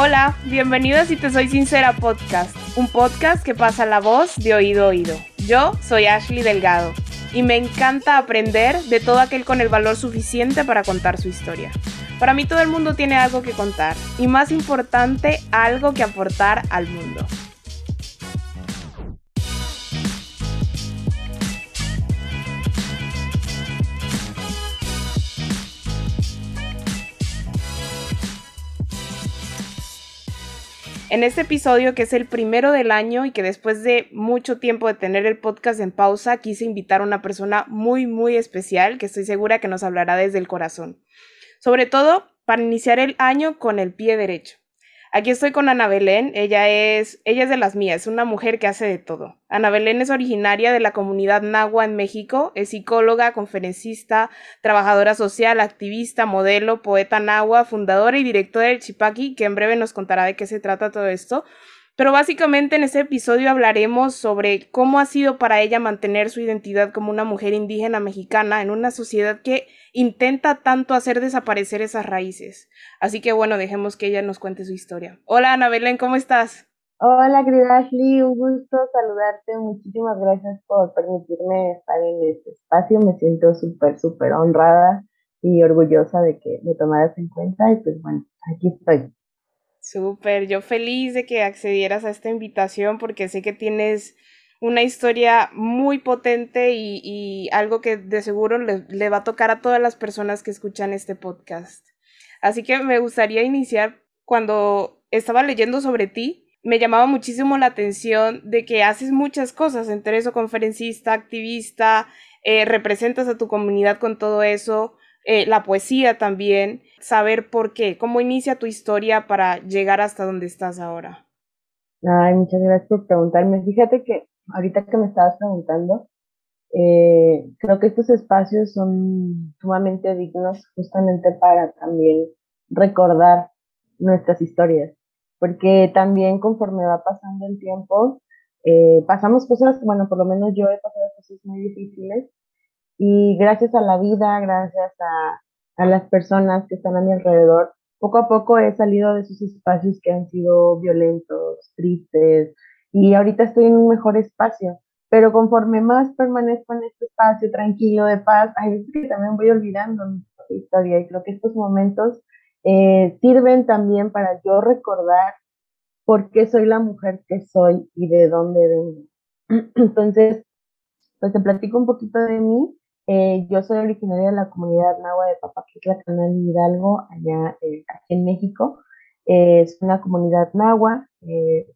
Hola, bienvenido a Si Te Soy Sincera Podcast, un podcast que pasa la voz de oído a oído. Yo soy Ashley Delgado y me encanta aprender de todo aquel con el valor suficiente para contar su historia. Para mí todo el mundo tiene algo que contar y más importante, algo que aportar al mundo. En este episodio, que es el primero del año y que después de mucho tiempo de tener el podcast en pausa, quise invitar a una persona muy, muy especial que estoy segura que nos hablará desde el corazón. Sobre todo para iniciar el año con el pie derecho. Aquí estoy con Ana Belén, ella es, ella es de las mías, es una mujer que hace de todo. Ana Belén es originaria de la comunidad Nahua en México, es psicóloga, conferencista, trabajadora social, activista, modelo, poeta Nahua, fundadora y directora del Chipaki, que en breve nos contará de qué se trata todo esto. Pero básicamente en este episodio hablaremos sobre cómo ha sido para ella mantener su identidad como una mujer indígena mexicana en una sociedad que intenta tanto hacer desaparecer esas raíces. Así que bueno, dejemos que ella nos cuente su historia. Hola Ana Belén, ¿cómo estás? Hola querida Ashley, un gusto saludarte. Muchísimas gracias por permitirme estar en este espacio. Me siento súper, súper honrada y orgullosa de que me tomaras en cuenta y pues bueno, aquí estoy. Súper, yo feliz de que accedieras a esta invitación porque sé que tienes una historia muy potente y, algo que de seguro le, va a tocar a todas las personas que escuchan este podcast. Así que me gustaría iniciar cuando estaba leyendo sobre ti. Me llamaba muchísimo la atención de que haces muchas cosas, entre eso conferencista, activista, eh, representas a tu comunidad con todo eso, eh, la poesía también, saber por qué, cómo inicia tu historia para llegar hasta donde estás ahora. Ay, muchas gracias por preguntarme. Fíjate que ahorita que me estabas preguntando, eh, creo que estos espacios son sumamente dignos justamente para también recordar nuestras historias, porque también conforme va pasando el tiempo, eh, pasamos cosas, bueno, por lo menos yo he pasado cosas muy difíciles y gracias a la vida, gracias a, a las personas que están a mi alrededor, poco a poco he salido de esos espacios que han sido violentos, tristes, y ahorita estoy en un mejor espacio. Pero conforme más permanezco en este espacio tranquilo, de paz, hay veces que también voy olvidando mi historia y creo que estos momentos eh, sirven también para yo recordar por qué soy la mujer que soy y de dónde vengo. Entonces, pues te platico un poquito de mí. Eh, yo soy originaria de la comunidad Nahua de Papaquitla, Canal Hidalgo, allá eh, aquí en México es una comunidad náhuatl, eh,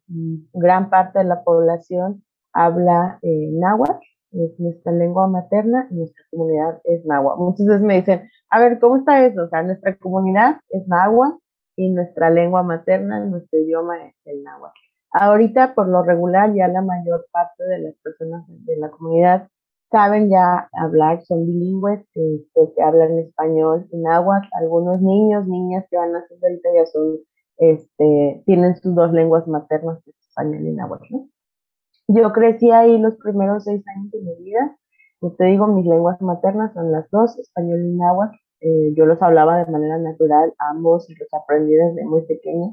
gran parte de la población habla eh, náhuatl, es nuestra lengua materna y nuestra comunidad es náhuatl. Muchas veces me dicen, a ver, ¿cómo está eso? O sea, nuestra comunidad es náhuatl y nuestra lengua materna, nuestro idioma es el náhuatl. Ahorita, por lo regular, ya la mayor parte de las personas de la comunidad saben ya hablar, son bilingües, este, que hablan español y náhuatl. Algunos niños, niñas que van a hacer ahorita ya son este, tienen sus dos lenguas maternas, español y náhuatl. Yo crecí ahí los primeros seis años de mi vida. Como te digo, mis lenguas maternas son las dos, español y náhuatl. Eh, yo los hablaba de manera natural, ambos, y los aprendí desde muy pequeña.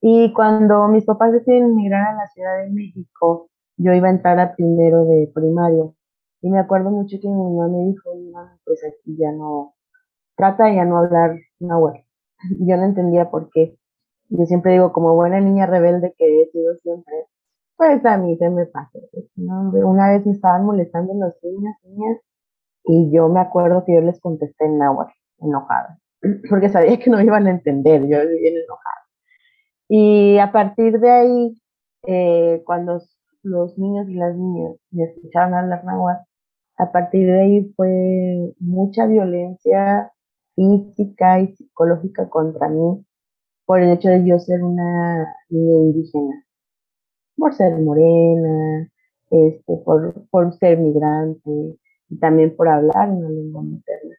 Y cuando mis papás deciden emigrar a la Ciudad de México, yo iba a entrar a primero de primaria. Y me acuerdo mucho que mi mamá me dijo, pues aquí ya no, trata de ya no hablar náhuatl. Yo no entendía por qué. Yo siempre digo, como buena niña rebelde que he sido siempre, pues a mí se me pasa. Una vez me estaban molestando los niños, niñas, y yo me acuerdo que yo les contesté en náhuatl, enojada, porque sabía que no iban a entender, yo bien enojada. Y a partir de ahí, eh, cuando los niños y las niñas me escucharon hablar náhuatl, a partir de ahí fue mucha violencia física y psicológica contra mí por el hecho de yo ser una niña indígena, por ser morena, este, por, por ser migrante y también por hablar una lengua materna.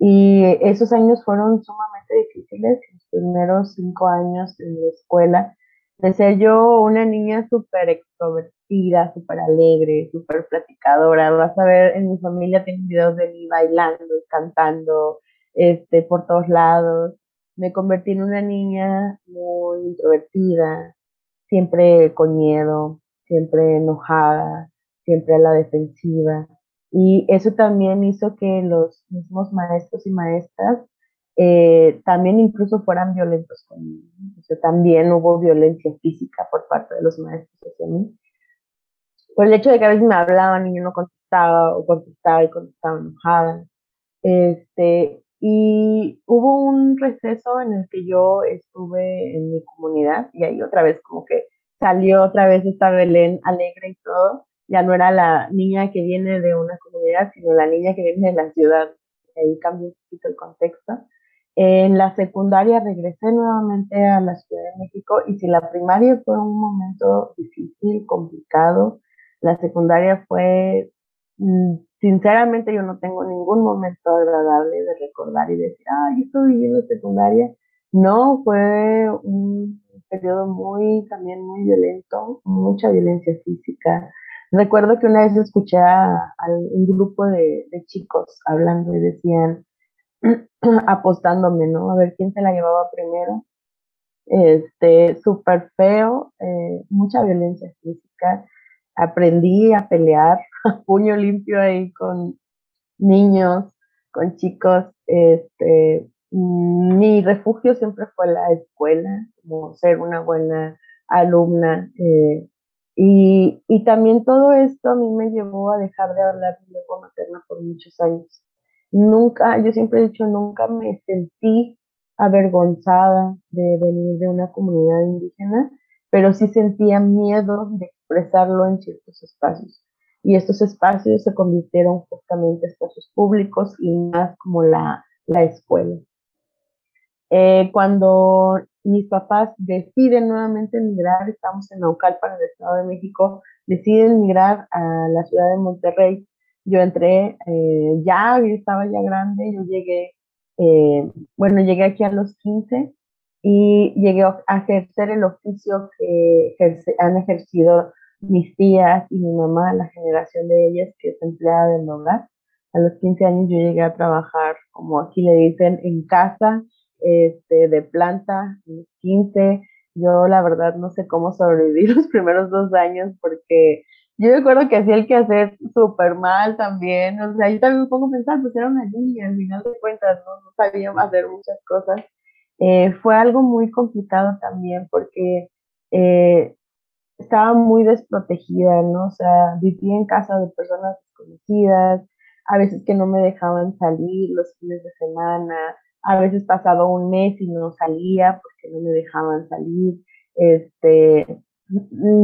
Y esos años fueron sumamente difíciles, los primeros cinco años en la escuela, de ser yo una niña súper extrovertida, súper alegre, súper platicadora. Vas a ver, en mi familia tienen videos de mí bailando y cantando este, por todos lados me convertí en una niña muy introvertida, siempre con miedo, siempre enojada, siempre a la defensiva. Y eso también hizo que los mismos maestros y maestras eh, también incluso fueran violentos conmigo. O sea, también hubo violencia física por parte de los maestros hacia mí. Por el hecho de que a veces me hablaban y yo no contestaba, o contestaba y contestaba enojada. Este, y hubo un receso en el que yo estuve en mi comunidad y ahí otra vez como que salió otra vez esta Belén alegre y todo. Ya no era la niña que viene de una comunidad, sino la niña que viene de la ciudad. Ahí cambió un poquito el contexto. En la secundaria regresé nuevamente a la Ciudad de México y si la primaria fue un momento difícil, complicado, la secundaria fue sinceramente yo no tengo ningún momento agradable de recordar y decir, ay, estoy viviendo secundaria. No, fue un periodo muy, también muy violento, mucha violencia física. Recuerdo que una vez escuché a, un grupo de, chicos hablando y decían, apostándome, ¿no? A ver quién se la llevaba primero. Este, súper feo, eh, mucha violencia física aprendí a pelear a puño limpio ahí con niños, con chicos. Este, mi refugio siempre fue la escuela, como ser una buena alumna. Eh, y, y, también todo esto a mí me llevó a dejar de hablar mi lengua materna por muchos años. Nunca, yo siempre he dicho, nunca me sentí avergonzada de venir de una comunidad indígena, pero sí sentía miedo de expresarlo en ciertos espacios. Y estos espacios se convirtieron justamente en espacios públicos y más como la, la escuela. Eh, cuando mis papás deciden nuevamente emigrar, estamos en para el Estado de México, deciden emigrar a la ciudad de Monterrey. Yo entré, eh, ya, yo estaba ya grande, yo llegué, eh, bueno, llegué aquí a los 15 y llegué a ejercer el oficio que han ejercido mis tías y mi mamá, la generación de ellas que es empleada del hogar. A los 15 años yo llegué a trabajar, como aquí le dicen, en casa, este, de planta, a los 15. Yo la verdad no sé cómo sobreviví los primeros dos años porque yo recuerdo que hacía el que hacer súper mal también. O sea, yo también me pongo a pensar, pues era una niña, al final de cuentas no, no sabía hacer muchas cosas. Eh, fue algo muy complicado también porque eh, estaba muy desprotegida, ¿no? O sea, vivía en casa de personas desconocidas, a veces que no me dejaban salir los fines de semana, a veces pasado un mes y no salía porque no me dejaban salir. Este,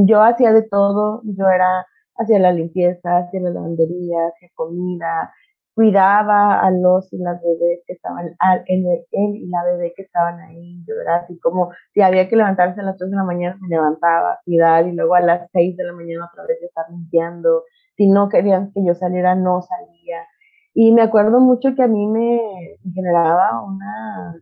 yo hacía de todo, yo era, hacía la limpieza, hacía la lavandería, hacía comida, cuidaba a los y las bebés que estaban, en él y la bebé que estaban ahí, yo era así como, si había que levantarse a las 3 de la mañana, me levantaba cuidar y luego a las 6 de la mañana otra vez estar limpiando, si no querían que yo saliera, no salía. Y me acuerdo mucho que a mí me generaba una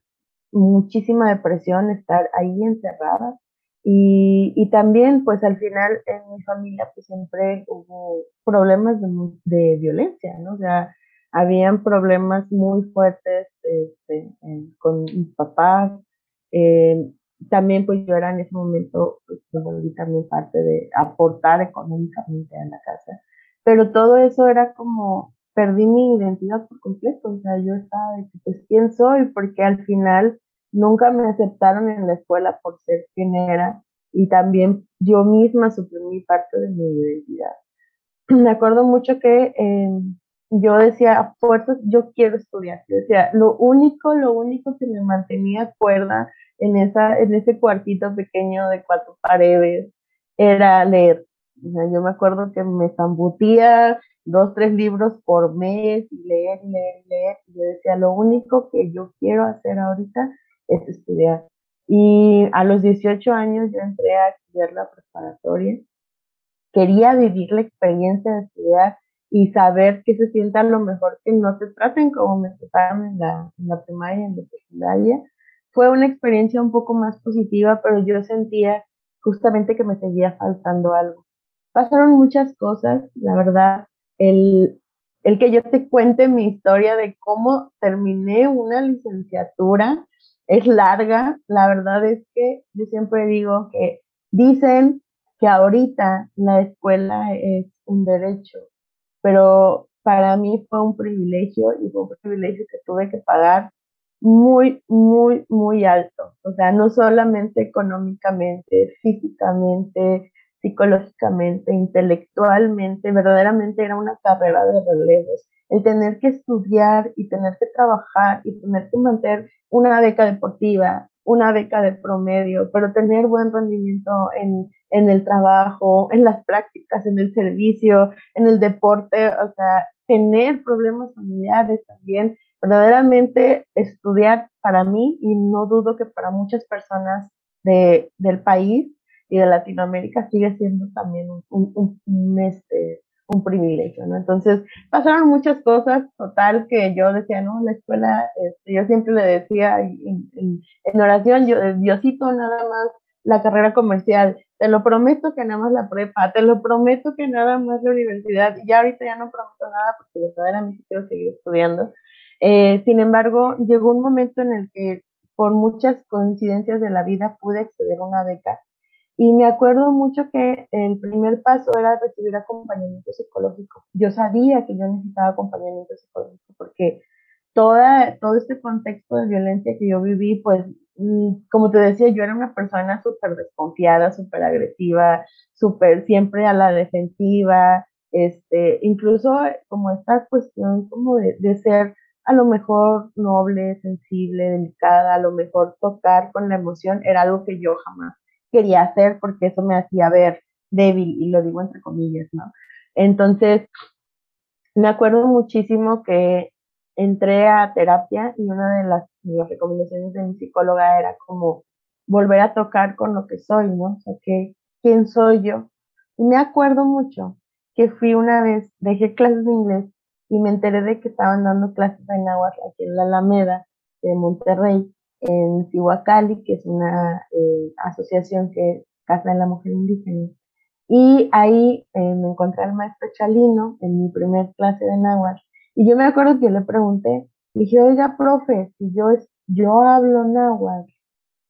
muchísima depresión estar ahí encerrada. Y, y también, pues al final en mi familia, pues siempre hubo problemas de, de violencia, ¿no? O sea, habían problemas muy fuertes este, con mis papás. Eh, también pues yo era en ese momento, pues me volví también parte de aportar económicamente a la casa. Pero todo eso era como, perdí mi identidad por completo. O sea, yo estaba de que, pues, ¿quién soy? Porque al final nunca me aceptaron en la escuela por ser quien era. Y también yo misma suprimí parte de mi identidad. Me acuerdo mucho que yo decía, a fuerzas, yo quiero estudiar. Yo decía, lo único, lo único que me mantenía cuerda en, esa, en ese cuartito pequeño de cuatro paredes era leer. yo me acuerdo que me zambutía dos, tres libros por mes y leer, leer, leer. Yo decía, lo único que yo quiero hacer ahorita es estudiar. Y a los 18 años yo entré a estudiar la preparatoria. Quería vivir la experiencia de estudiar y saber que se sientan lo mejor, que no se traten como me trataron en la, primaria en la secundaria. Fue una experiencia un poco más positiva, pero yo sentía justamente que me seguía faltando algo. Pasaron muchas cosas, la verdad, el, el que yo te cuente mi historia de cómo terminé una licenciatura, es larga. La verdad es que yo siempre digo que dicen que ahorita la escuela es un derecho, pero para mí fue un privilegio y fue un privilegio que tuve que pagar muy, muy, muy alto. O sea, no solamente económicamente, físicamente, psicológicamente, intelectualmente, verdaderamente era una carrera de relevos. El tener que estudiar y tener que trabajar y tener que mantener una beca deportiva, una beca de promedio, pero tener buen rendimiento en, en el trabajo, en las prácticas, en el servicio, en el deporte, o sea, tener problemas familiares también, verdaderamente estudiar para mí y no dudo que para muchas personas de, del país y de Latinoamérica sigue siendo también un, un, este, un privilegio, ¿no? Entonces pasaron muchas cosas, total, que yo decía, no, la escuela, este, yo siempre le decía en, oración, yo, Diosito, nada más la carrera comercial, te lo prometo que nada más la prepa, te lo prometo que nada más la universidad, ya ahorita ya no prometo nada porque verdaderamente quiero seguir estudiando, eh, sin embargo, llegó un momento en el que por muchas coincidencias de la vida pude acceder a una beca y me acuerdo mucho que el primer paso era recibir acompañamiento psicológico. Yo sabía que yo necesitaba acompañamiento psicológico porque toda, todo este contexto de violencia que yo viví, pues, mm, como te decía, yo era una persona súper desconfiada, súper agresiva, súper siempre a la defensiva, este, incluso como esta cuestión como de, de ser a lo mejor noble, sensible, delicada, a lo mejor tocar con la emoción era algo que yo jamás quería hacer porque eso me hacía ver débil y lo digo entre comillas, ¿no? Entonces, me acuerdo muchísimo que entré a terapia y una de las, recomendaciones de mi psicóloga era como volver a tocar con lo que soy, ¿no? O sea, que, ¿quién soy yo? Y me acuerdo mucho que fui una vez, dejé clases de inglés y me enteré de que estaban dando clases de náhuatl aquí en la Alameda de Monterrey, en Tihuacali, que es una eh, asociación que Casa de la Mujer Indígena. Y ahí eh, me encontré al maestro Chalino en mi primer clase de náhuatl. Y yo me acuerdo que le pregunté, dije, oiga, profe, si yo, yo hablo náhuatl,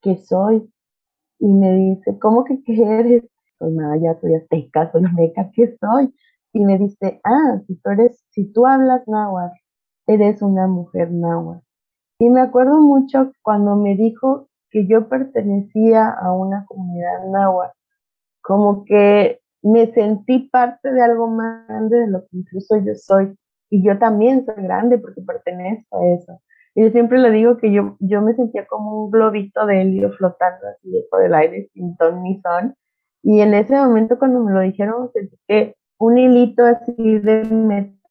¿qué soy? Y me dice, ¿cómo que qué eres? Pues nada, ya soy azteca, soy meca, ¿qué soy? y me dice, ah, si tú eres, si tú hablas náhuatl, eres una mujer náhuatl. Y me acuerdo mucho cuando me dijo que yo pertenecía a una comunidad náhuatl, como que me sentí parte de algo más grande de lo que incluso yo soy. Y yo también soy grande porque pertenezco a eso. Y yo siempre le digo que yo, yo me sentía como un globito de helio flotando así por el aire sin ton ni son. Y en ese momento cuando me lo dijeron, sentí que un hilito así de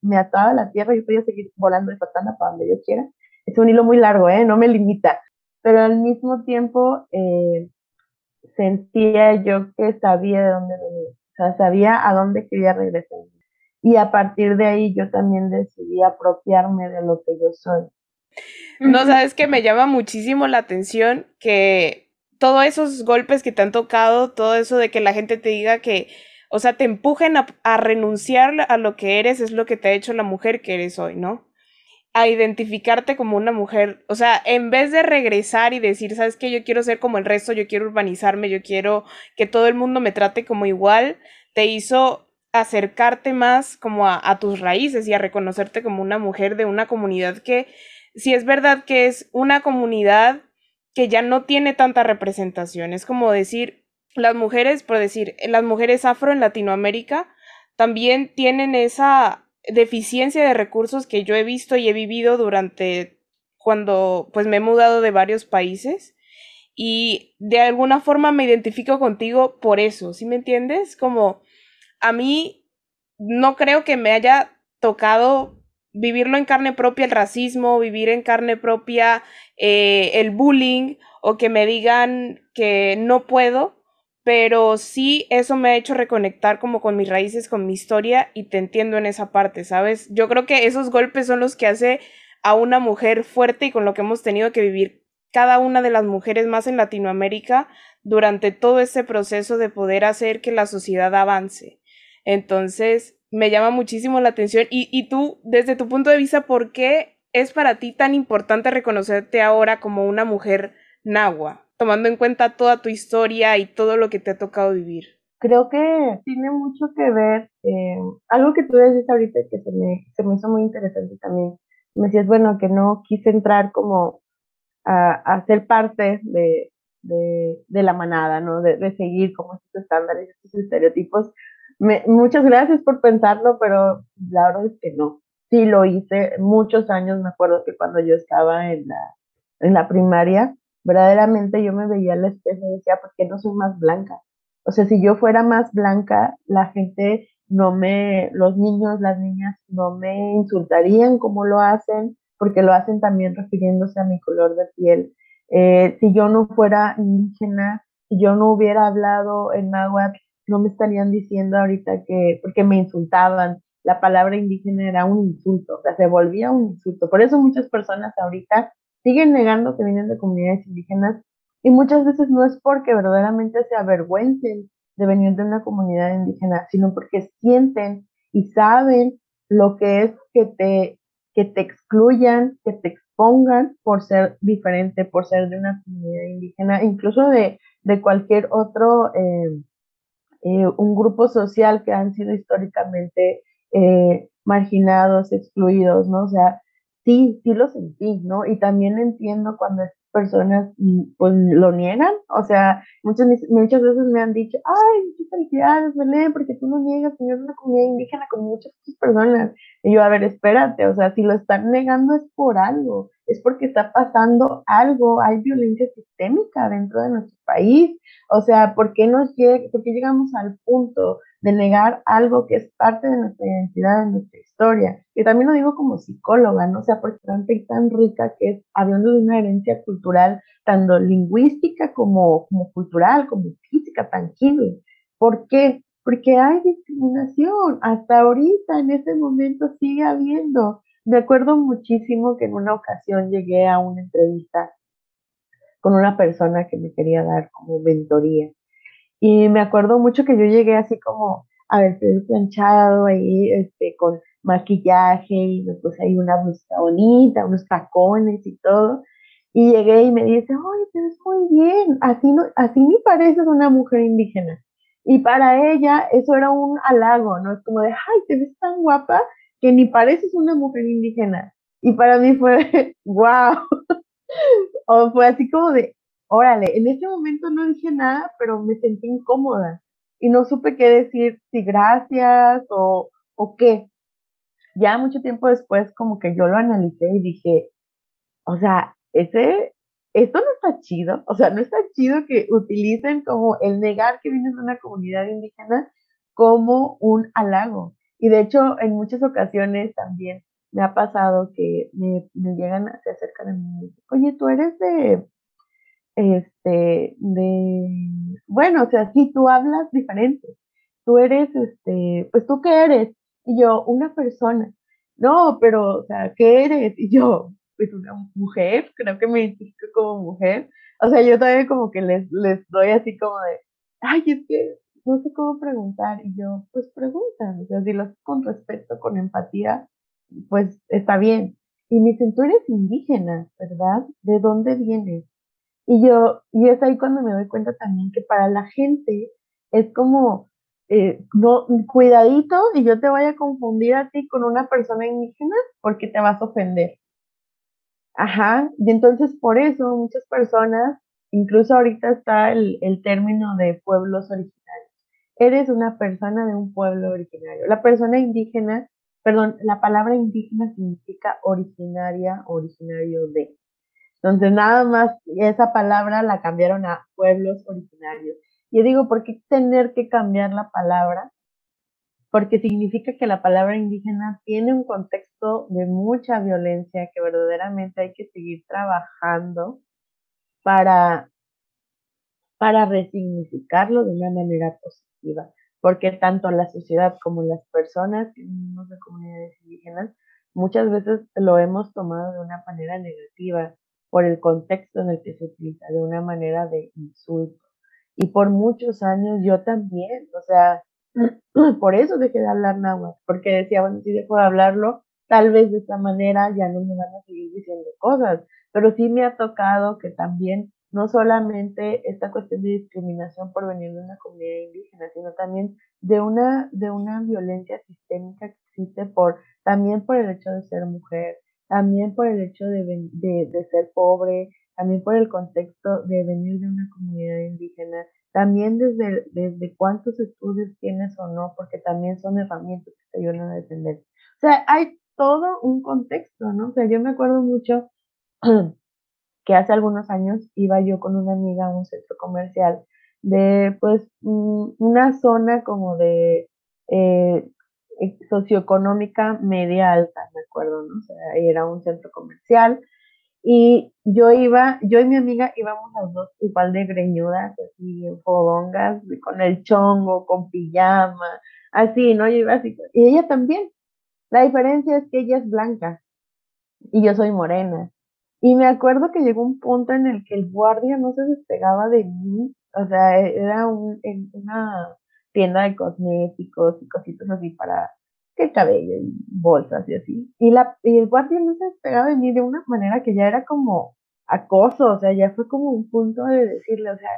me, ataba a la tierra y yo podía seguir volando de patana para donde yo quiera. Es un hilo muy largo, ¿eh? No me limita. Pero al mismo tiempo eh, sentía yo que sabía de dónde venía. O sea, sabía a dónde quería regresar. Y a partir de ahí yo también decidí apropiarme de lo que yo soy. No, sabes que me llama muchísimo la atención que todos esos golpes que te han tocado, todo eso de que la gente te diga que o sea, te empujen a, renunciar a lo que eres, es lo que te ha hecho la mujer que eres hoy, ¿no? A identificarte como una mujer, o sea, en vez de regresar y decir, ¿sabes qué? Yo quiero ser como el resto, yo quiero urbanizarme, yo quiero que todo el mundo me trate como igual, te hizo acercarte más como a, tus raíces y a reconocerte como una mujer de una comunidad que, si es verdad que es una comunidad que ya no tiene tanta representación, es como decir, las mujeres, por decir, las mujeres afro en Latinoamérica también tienen esa deficiencia de recursos que yo he visto y he vivido durante cuando pues me he mudado de varios países y de alguna forma me identifico contigo por eso, ¿sí me entiendes? Como a mí no creo que me haya tocado vivirlo en carne propia el racismo, vivir en carne propia eh, el bullying o que me digan que no puedo, pero sí eso me ha hecho reconectar como con mis raíces, con mi historia y te entiendo en esa parte, ¿sabes? Yo creo que esos golpes son los que hace a una mujer fuerte y con lo que hemos tenido que vivir cada una de las mujeres más en Latinoamérica durante todo este proceso de poder hacer que la sociedad avance. Entonces, me llama muchísimo la atención y, y tú, desde tu punto de vista, ¿por qué es para ti tan importante reconocerte ahora como una mujer Nahua, tomando en cuenta toda tu historia y todo lo que te ha tocado vivir? Creo que tiene mucho que ver, eh, algo que tú decías ahorita que se me, se me hizo muy interesante también. Me decías, bueno, que no quise entrar como a, a ser parte de, de, de, la manada, ¿no? De, de, seguir como estos estándares, estos estereotipos. Me, muchas gracias por pensarlo, pero la verdad es que no. Sí lo hice muchos años, me acuerdo que cuando yo estaba en la, en la primaria, verdaderamente yo me veía al espejo y decía, ¿por qué no soy más blanca? O sea, si yo fuera más blanca, la gente no me, los niños, las niñas no me insultarían como lo hacen, porque lo hacen también refiriéndose a mi color de piel. Eh, si yo no fuera indígena, si yo no hubiera hablado en náhuatl, no me estarían diciendo ahorita que, porque me insultaban, la palabra indígena era un insulto, o sea, se volvía un insulto. Por eso muchas personas ahorita siguen negando que vienen de comunidades indígenas y muchas veces no es porque verdaderamente se avergüencen de venir de una comunidad indígena, sino porque sienten y saben lo que es que te, que te excluyan, que te expongan por ser diferente, por ser de una comunidad indígena, incluso de, de cualquier otro, eh, eh, un grupo social que han sido históricamente eh, marginados, excluidos, ¿no? O sea, sí, sí lo sentí, ¿no? Y también entiendo cuando personas mm, pues lo niegan, o sea, muchas, muchas veces me han dicho, ay, muchas felicidades, Belén, porque tú no niegas que una comunidad indígena con muchas personas. Y yo, a ver, espérate, o sea, si lo están negando es por algo, es porque está pasando algo, hay violencia sistémica dentro de nuestro país, o sea, ¿por qué, nos llega, por qué llegamos al punto de negar algo que es parte de nuestra identidad, de nuestra historia. Y también lo digo como psicóloga, ¿no? O sea, porque tan, tan rica que es, hablando de una herencia cultural, tanto lingüística como, como cultural, como física, tangible. ¿Por qué? Porque hay discriminación. Hasta ahorita, en este momento, sigue habiendo. Me acuerdo muchísimo que en una ocasión llegué a una entrevista con una persona que me quería dar como mentoría y me acuerdo mucho que yo llegué así como a ver, planchado ahí, este, con maquillaje y me puse ahí una blusa bonita, unos tacones y todo. Y llegué y me dice, oye, te ves muy bien, así, no, así ni pareces una mujer indígena. Y para ella eso era un halago, ¿no? Es como de, ay, te ves tan guapa que ni pareces una mujer indígena. Y para mí fue, wow. o fue así como de, órale, en ese momento no dije nada, pero me sentí incómoda y no supe qué decir, si gracias o, o qué. Ya mucho tiempo después como que yo lo analicé y dije, o sea, ese, esto no está chido, o sea, no está chido que utilicen como el negar que vienes de una comunidad indígena como un halago. Y de hecho, en muchas ocasiones también me ha pasado que me, me llegan, se acercan a mí y me dicen, oye, tú eres de, este, de, bueno, o sea, si tú hablas diferente, tú eres, este, pues tú qué eres, y yo, una persona, no, pero, o sea, ¿qué eres? Y yo, pues una mujer, creo que me identifico como mujer, o sea, yo también como que les, les doy así como de, ay, es que no sé cómo preguntar, y yo, pues preguntan, o sea, si lo haces con respeto, con empatía, pues está bien. Y me dicen, tú eres indígena, ¿verdad? ¿De dónde vienes? Y yo, y es ahí cuando me doy cuenta también que para la gente es como, eh, no, cuidadito y yo te voy a confundir a ti con una persona indígena porque te vas a ofender. Ajá, y entonces por eso muchas personas, incluso ahorita está el, el término de pueblos originarios. Eres una persona de un pueblo originario. La persona indígena, perdón, la palabra indígena significa originaria, originario de. Entonces, nada más esa palabra la cambiaron a pueblos originarios. Y digo, ¿por qué tener que cambiar la palabra? Porque significa que la palabra indígena tiene un contexto de mucha violencia que verdaderamente hay que seguir trabajando para, para resignificarlo de una manera positiva. Porque tanto la sociedad como las personas que vivimos de comunidades indígenas muchas veces lo hemos tomado de una manera negativa por el contexto en el que se utiliza de una manera de insulto. Y por muchos años yo también, o sea, por eso dejé de hablar náhuatl, porque decía, bueno, si dejo de hablarlo, tal vez de esta manera ya no me van a seguir diciendo cosas, pero sí me ha tocado que también no solamente esta cuestión de discriminación por venir de una comunidad indígena, sino también de una, de una violencia sistémica que existe por, también por el hecho de ser mujer, también por el hecho de, de, de ser pobre, también por el contexto de venir de una comunidad indígena, también desde, desde cuántos estudios tienes o no, porque también son herramientas que te ayudan a defender. O sea, hay todo un contexto, ¿no? O sea, yo me acuerdo mucho que hace algunos años iba yo con una amiga a un centro comercial de, pues, una zona como de eh, socioeconómica media alta, me acuerdo, ¿no? O sea, era un centro comercial y yo iba, yo y mi amiga íbamos las dos igual de greñudas, así en fodongas, con el chongo, con pijama, así, ¿no? Yo iba así, y ella también. La diferencia es que ella es blanca y yo soy morena. Y me acuerdo que llegó un punto en el que el guardia no se despegaba de mí, o sea, era un, en una tienda de cosméticos y cositas así para que cabello y bolsas y así. Y, la, y el guardia no se despegaba de mí de una manera que ya era como acoso, o sea, ya fue como un punto de decirle, o sea,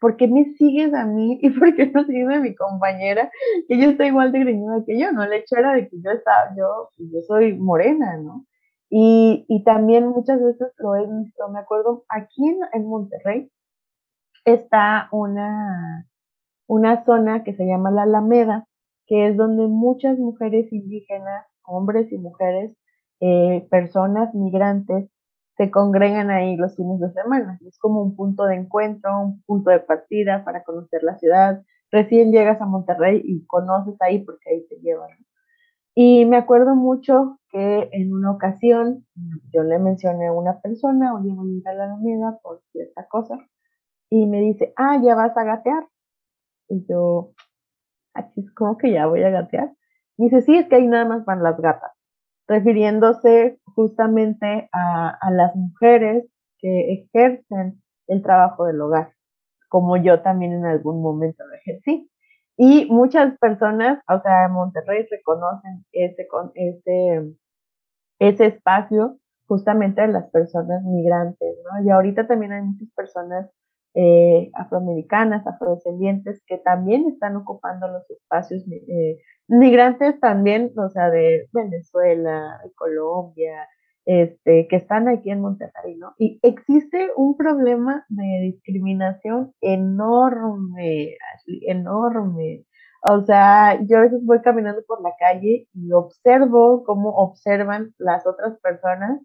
¿por qué me sigues a mí y por qué no sigues a mi compañera? Que ella está igual de greñuda que yo, ¿no? El hecho era de que yo estaba, yo, yo soy morena, ¿no? Y, y también muchas veces lo he visto, me acuerdo, aquí en, en Monterrey está una, una zona que se llama la Alameda, que es donde muchas mujeres indígenas, hombres y mujeres, eh, personas migrantes, se congregan ahí los fines de semana. Es como un punto de encuentro, un punto de partida para conocer la ciudad. Recién llegas a Monterrey y conoces ahí porque ahí te llevan. Y me acuerdo mucho que en una ocasión yo le mencioné a una persona, oye, voy a ir la amiga por cierta cosa, y me dice, ah, ya vas a gatear. Y yo, aquí es como que ya voy a gatear. Y dice, sí, es que ahí nada más van las gatas, refiriéndose justamente a, a las mujeres que ejercen el trabajo del hogar, como yo también en algún momento lo ejercí. Y muchas personas, o sea, en Monterrey reconocen ese, ese, ese espacio justamente de las personas migrantes, ¿no? Y ahorita también hay muchas personas eh, afroamericanas, afrodescendientes, que también están ocupando los espacios eh, migrantes también, o sea, de Venezuela, de Colombia, este, que están aquí en Monterrey, ¿no? Y existe un problema de discriminación enorme, enorme. O sea, yo a veces voy caminando por la calle y observo cómo observan las otras personas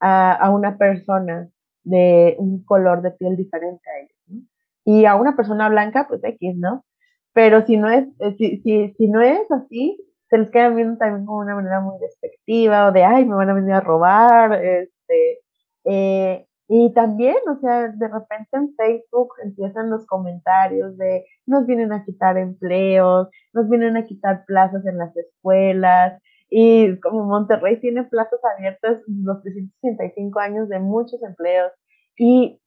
a, a una persona de un color de piel diferente a ellos. ¿no? Y a una persona blanca, pues X, ¿no? Pero si no es, eh, si, si, si no es así, se les queda viendo también como una manera muy despectiva o de, ay, me van a venir a robar, este, eh, y también, o sea, de repente en Facebook empiezan los comentarios de, nos vienen a quitar empleos, nos vienen a quitar plazas en las escuelas, y como Monterrey tiene plazas abiertas los 365 años de muchos empleos. Y,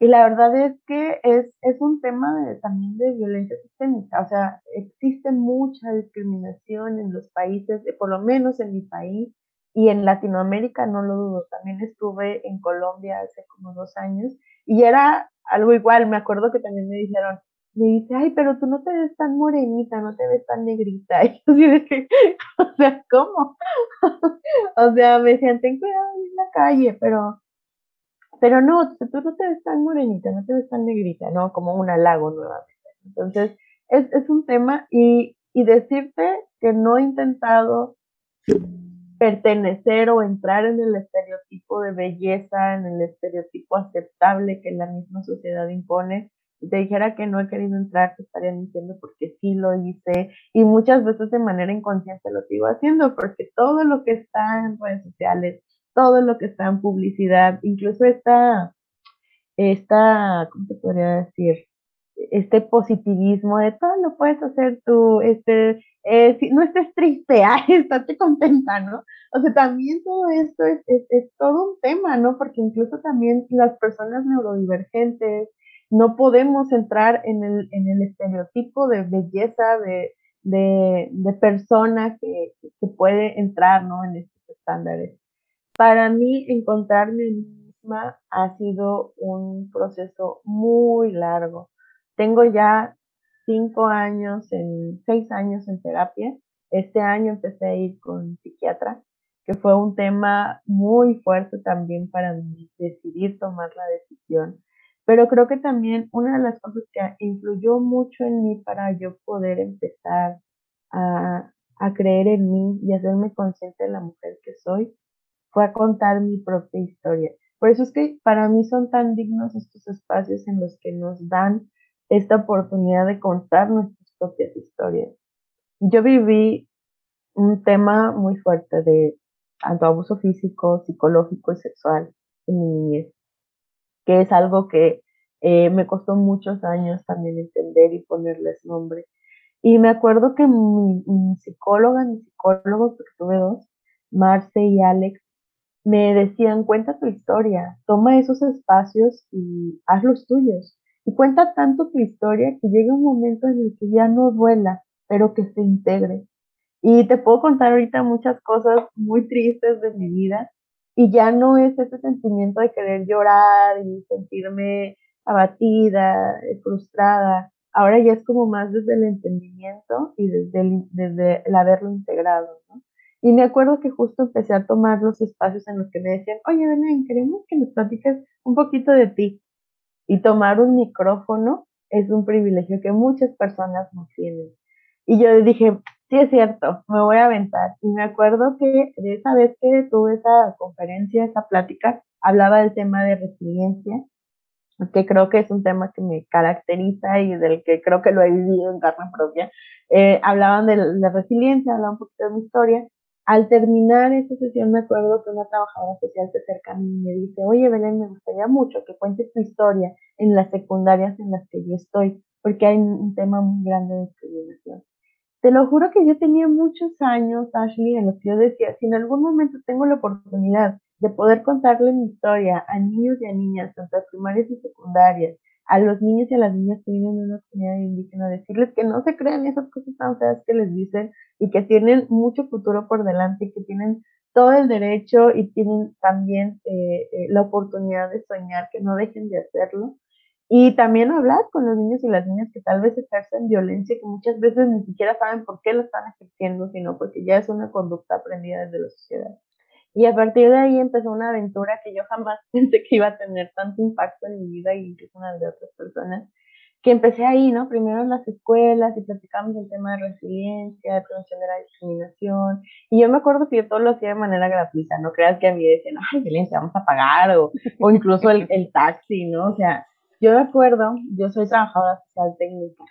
y la verdad es que es, es un tema de, también de violencia sistémica. O sea, existe mucha discriminación en los países, por lo menos en mi país y en Latinoamérica, no lo dudo. También estuve en Colombia hace como dos años y era algo igual. Me acuerdo que también me dijeron, me dice, ay, pero tú no te ves tan morenita, no te ves tan negrita. Y yo que, o sea, ¿cómo? o sea, me decían, ten cuidado en la calle, pero, pero no, tú no te ves tan morenita, no te ves tan negrita, ¿no? Como un halago nuevamente. Entonces, es, es un tema y, y decirte que no he intentado pertenecer o entrar en el estereotipo de belleza, en el estereotipo aceptable que la misma sociedad impone, si te dijera que no he querido entrar, te estaría diciendo porque sí lo hice y muchas veces de manera inconsciente lo sigo haciendo porque todo lo que está en redes sociales, todo lo que está en publicidad, incluso esta, esta, ¿cómo te podría decir? Este positivismo de todo lo puedes hacer tú, este, eh, si no estés triste, ay, estate contenta, ¿no? O sea, también todo esto es, es, es todo un tema, ¿no? Porque incluso también las personas neurodivergentes, no podemos entrar en el, en el estereotipo de belleza de, de, de persona que, que, puede entrar ¿no? en estos estándares. Para mí, encontrarme misma ha sido un proceso muy largo. Tengo ya cinco años, en, seis años en terapia. Este año empecé a ir con psiquiatra, que fue un tema muy fuerte también para mí, decidir tomar la decisión. Pero creo que también una de las cosas que influyó mucho en mí para yo poder empezar a, a creer en mí y hacerme consciente de la mujer que soy fue a contar mi propia historia. Por eso es que para mí son tan dignos estos espacios en los que nos dan esta oportunidad de contar nuestras propias historias. Yo viví un tema muy fuerte de abuso físico, psicológico y sexual en mi niñez, que es algo que eh, me costó muchos años también entender y ponerles nombre. Y me acuerdo que mi, psicóloga, mi psicólogo, porque tuve dos, Marce y Alex, me decían, cuenta tu historia, toma esos espacios y haz los tuyos. Y cuenta tanto tu historia que llegue un momento en el que ya no duela, pero que se integre. Y te puedo contar ahorita muchas cosas muy tristes de mi vida y ya no es ese sentimiento de querer llorar y sentirme abatida, frustrada. Ahora ya es como más desde el entendimiento y desde el, desde haberlo integrado, ¿no? Y me acuerdo que justo empecé a tomar los espacios en los que me decían, oye, Belén, queremos que nos platiques un poquito de ti. Y tomar un micrófono es un privilegio que muchas personas no tienen. Y yo dije, sí es cierto, me voy a aventar. Y me acuerdo que de esa vez que tuve esa conferencia, esa plática, hablaba del tema de resiliencia, que creo que es un tema que me caracteriza y del que creo que lo he vivido en carne propia. Eh, hablaban de la resiliencia, hablaban un poquito de mi historia al terminar esa sesión me acuerdo que una trabajadora social se acerca a mí y me dice, oye Belén, me gustaría mucho que cuentes tu historia en las secundarias en las que yo estoy, porque hay un tema muy grande de discriminación. Te lo juro que yo tenía muchos años, Ashley, en los que yo decía, si en algún momento tengo la oportunidad de poder contarle mi historia a niños y a niñas, tanto primarias y secundarias, a los niños y a las niñas que viven en una comunidad indígena, decirles que no se crean esas cosas tan feas que les dicen y que tienen mucho futuro por delante y que tienen todo el derecho y tienen también eh, eh, la oportunidad de soñar, que no dejen de hacerlo. Y también hablar con los niños y las niñas que tal vez ejercen violencia, que muchas veces ni siquiera saben por qué lo están ejerciendo, sino porque ya es una conducta aprendida desde la sociedad. Y a partir de ahí empezó una aventura que yo jamás pensé que iba a tener tanto impacto en mi vida y en la de otras personas, que empecé ahí, ¿no? Primero en las escuelas y platicamos el tema de resiliencia, de prevención de la discriminación. Y yo me acuerdo que yo todo lo hacía de manera gratuita, no creas que a mí decían, ay, te vamos a pagar, o, o incluso el, el taxi, ¿no? O sea, yo me acuerdo, yo soy trabajadora social técnica,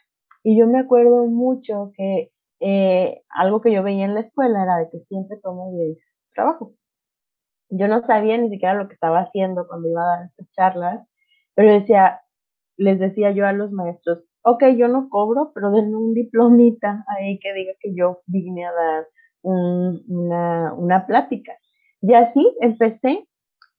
y yo me acuerdo mucho que eh, algo que yo veía en la escuela era de que siempre tomo de trabajo. Yo no sabía ni siquiera lo que estaba haciendo cuando iba a dar estas charlas, pero decía, les decía yo a los maestros, ok, yo no cobro, pero denme un diplomita ahí que diga que yo vine a dar una, una plática. Y así empecé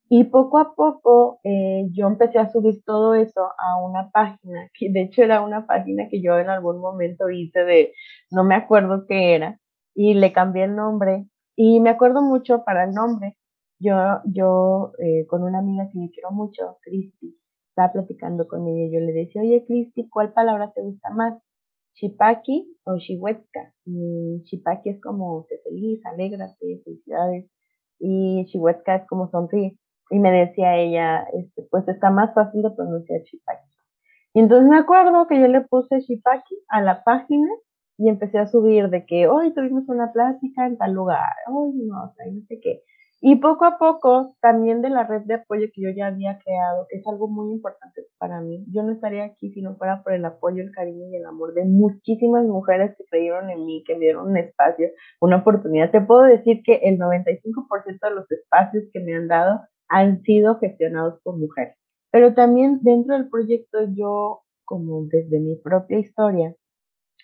y poco a poco eh, yo empecé a subir todo eso a una página, que de hecho era una página que yo en algún momento hice de, no me acuerdo qué era, y le cambié el nombre. Y me acuerdo mucho para el nombre. Yo, yo eh, con una amiga que me quiero mucho, Cristi, estaba platicando con ella, yo le decía, oye Cristi, ¿cuál palabra te gusta más? ¿Shipaki o Shiwetka? Y Shipaki es como te feliz, alégrate, felicidades. Y Shiwetka es como sonríe. Y me decía ella, este, pues está más fácil de pronunciar Shipaki. Y entonces me acuerdo que yo le puse Shipaki a la página y empecé a subir de que hoy tuvimos una plática en tal lugar, hoy no, no sé qué. Y poco a poco, también de la red de apoyo que yo ya había creado, que es algo muy importante para mí. Yo no estaría aquí si no fuera por el apoyo, el cariño y el amor de muchísimas mujeres que creyeron en mí, que me dieron un espacio, una oportunidad. Te puedo decir que el 95% de los espacios que me han dado han sido gestionados por mujeres. Pero también dentro del proyecto yo, como desde mi propia historia,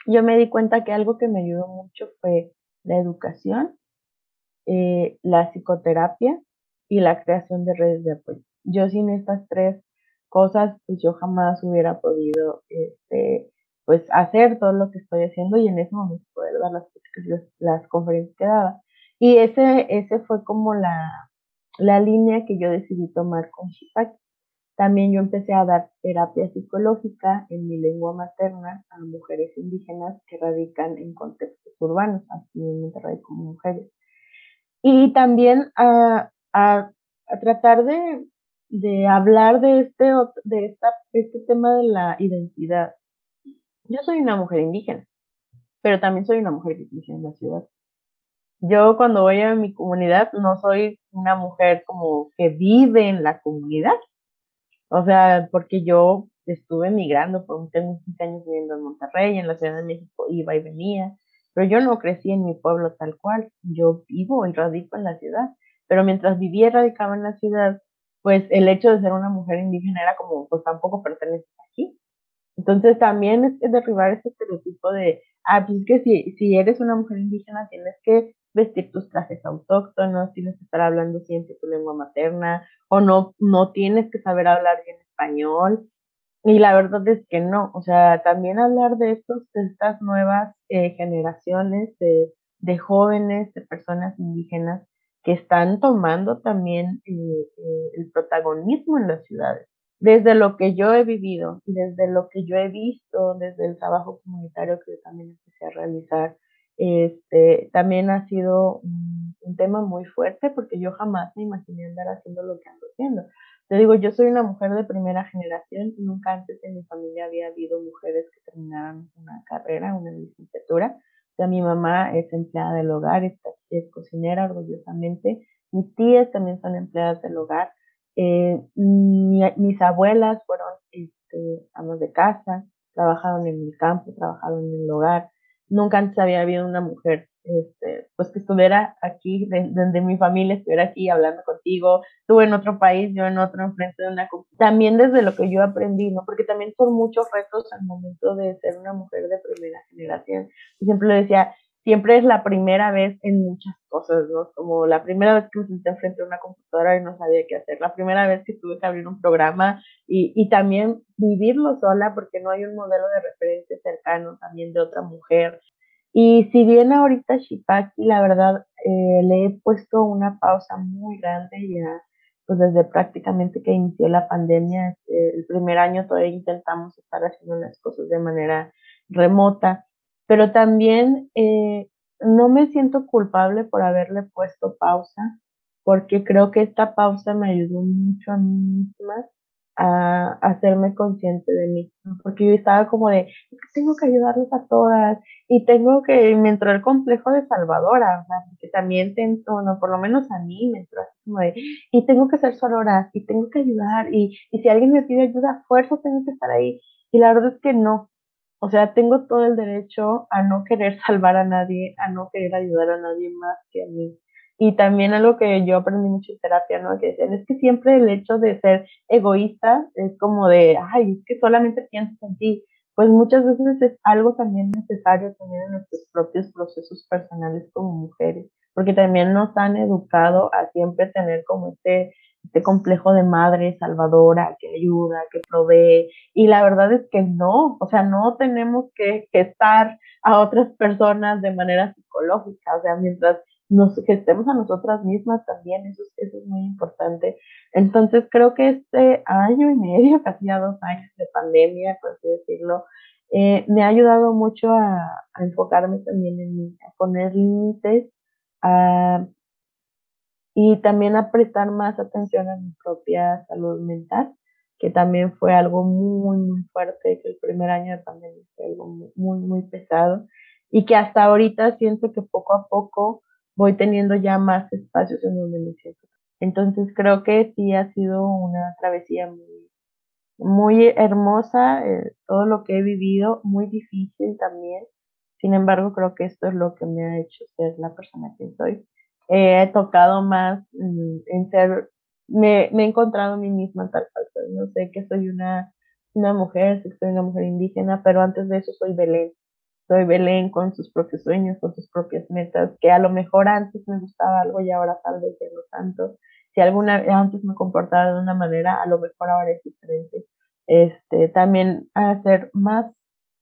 yo me di cuenta que algo que me ayudó mucho fue la educación eh, la psicoterapia y la creación de redes de apoyo. Yo sin estas tres cosas, pues yo jamás hubiera podido este, pues hacer todo lo que estoy haciendo y en ese momento poder dar las, conferencias que daba. Y ese, ese fue como la, la línea que yo decidí tomar con Shipaki. También yo empecé a dar terapia psicológica en mi lengua materna a mujeres indígenas que radican en contextos urbanos, aquí en Monterrey como mujeres. Y también a, a, tratar de, de, hablar de este, de esta, este tema de la identidad. Yo soy una mujer indígena, pero también soy una mujer que vive en la ciudad. Yo cuando voy a mi comunidad no soy una mujer como que vive en la comunidad, o sea, porque yo estuve migrando, por tengo 15 años viviendo en Monterrey, en la Ciudad de México, iba y venía, pero yo no crecí en mi pueblo tal cual, yo vivo y radico en la ciudad, pero mientras vivía y radicaba en la ciudad, pues el hecho de ser una mujer indígena era como, pues tampoco perteneces aquí. Entonces también es derribar ese estereotipo de, ah, pues es que si, si eres una mujer indígena tienes que vestir tus trajes autóctonos, tienes que estar hablando siempre tu lengua materna, o no, no tienes que saber hablar bien español. Y la verdad es que no, o sea, también hablar de estos, de estas nuevas eh, generaciones de, jóvenes, de personas indígenas que están tomando también eh, eh, el protagonismo en las ciudades. Desde lo que yo he vivido y desde lo que yo he visto, desde el trabajo comunitario que también empecé a realizar, este, también ha sido un, tema muy fuerte porque yo jamás me imaginé andar haciendo lo que ando haciendo. Te digo, yo soy una mujer de primera generación nunca antes en mi familia había habido mujeres que terminaran una carrera, una licenciatura. O sea, mi mamá es empleada del hogar, es, es cocinera orgullosamente. Mis tías también son empleadas del hogar. Eh, mis abuelas fueron este, amas de casa, trabajaron en el campo, trabajaron en el hogar nunca antes había habido una mujer este, pues que estuviera aquí, desde mi familia estuviera aquí hablando contigo, tú en otro país, yo en otro, enfrente de una también desde lo que yo aprendí, ¿no? Porque también son muchos retos al momento de ser una mujer de primera generación. Y siempre lo decía, siempre es la primera vez en muchas cosas, ¿no? Como la primera vez que me senté enfrente de una computadora y no sabía qué hacer, la primera vez que tuve que abrir un programa y, y también vivirlo sola porque no hay un modelo de referencia cercano también de otra mujer. Y si bien ahorita Shipaki, la verdad, eh, le he puesto una pausa muy grande ya, pues desde prácticamente que inició la pandemia, este, el primer año todavía intentamos estar haciendo las cosas de manera remota pero también eh, no me siento culpable por haberle puesto pausa, porque creo que esta pausa me ayudó mucho a mí misma a, hacerme consciente de mí, porque yo estaba como de, tengo que ayudarles a todas y tengo que, me entró el complejo de salvadora, o porque también tengo, no, por lo menos a mí me entró así como de, y tengo que ser sorora y tengo que ayudar y, y si alguien me pide ayuda, fuerza tengo que estar ahí. Y la verdad es que no, o sea, tengo todo el derecho a no querer salvar a nadie, a no querer ayudar a nadie más que a mí. Y también algo que yo aprendí mucho en terapia, ¿no? Que es que siempre el hecho de ser egoísta es como de, ay, es que solamente piensas en ti. Pues muchas veces es algo también necesario también en nuestros propios procesos personales como mujeres, porque también nos han educado a siempre tener como este este complejo de madre salvadora que ayuda, que provee. Y la verdad es que no, o sea, no tenemos que gestar a otras personas de manera psicológica, o sea, mientras nos gestemos a nosotras mismas también, eso, eso es muy importante. Entonces creo que este año y medio, casi ya dos años de pandemia, por así decirlo, eh, me ha ayudado mucho a, a enfocarme también en mí, a poner límites, a y también a prestar más atención a mi propia salud mental, que también fue algo muy, muy fuerte, que el primer año de pandemia fue algo muy, muy pesado y que hasta ahorita siento que poco a poco voy teniendo ya más espacios en donde me siento. Entonces creo que sí ha sido una travesía muy, muy hermosa, eh, todo lo que he vivido, muy difícil también. Sin embargo, creo que esto es lo que me ha hecho ser la persona que soy he tocado más en ser, me, me, he encontrado a mí misma tal cual No sé que soy una, una mujer, sé que soy una mujer indígena, pero antes de eso soy Belén. Soy Belén con sus propios sueños, con sus propias metas, que a lo mejor antes me gustaba algo y ahora tal vez ya no tanto. Si alguna antes me comportaba de una manera, a lo mejor ahora es diferente. Este, también hacer más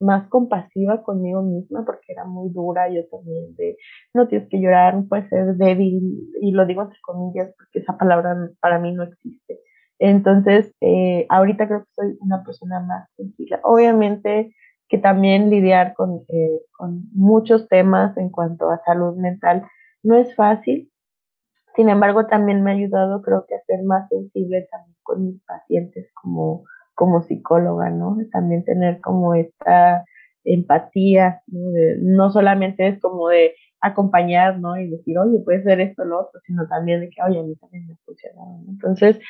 más compasiva conmigo misma porque era muy dura yo también de no tienes que llorar, no ser débil y lo digo entre comillas porque esa palabra para mí no existe. Entonces, eh, ahorita creo que soy una persona más tranquila. Obviamente que también lidiar con, eh, con muchos temas en cuanto a salud mental no es fácil. Sin embargo, también me ha ayudado creo que a ser más sensible también con mis pacientes como como psicóloga, ¿no? También tener como esta empatía, ¿no? no solamente es como de acompañar, ¿no? Y decir, oye, puede ser esto o lo otro, sino también de que, oye, a mí también me ha funcionado, ¿no? Entonces,